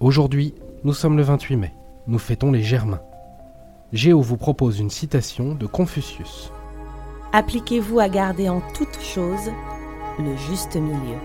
Aujourd'hui, nous sommes le 28 mai. Nous fêtons les Germains. Géo vous propose une citation de Confucius. Appliquez-vous à garder en toutes choses le juste milieu.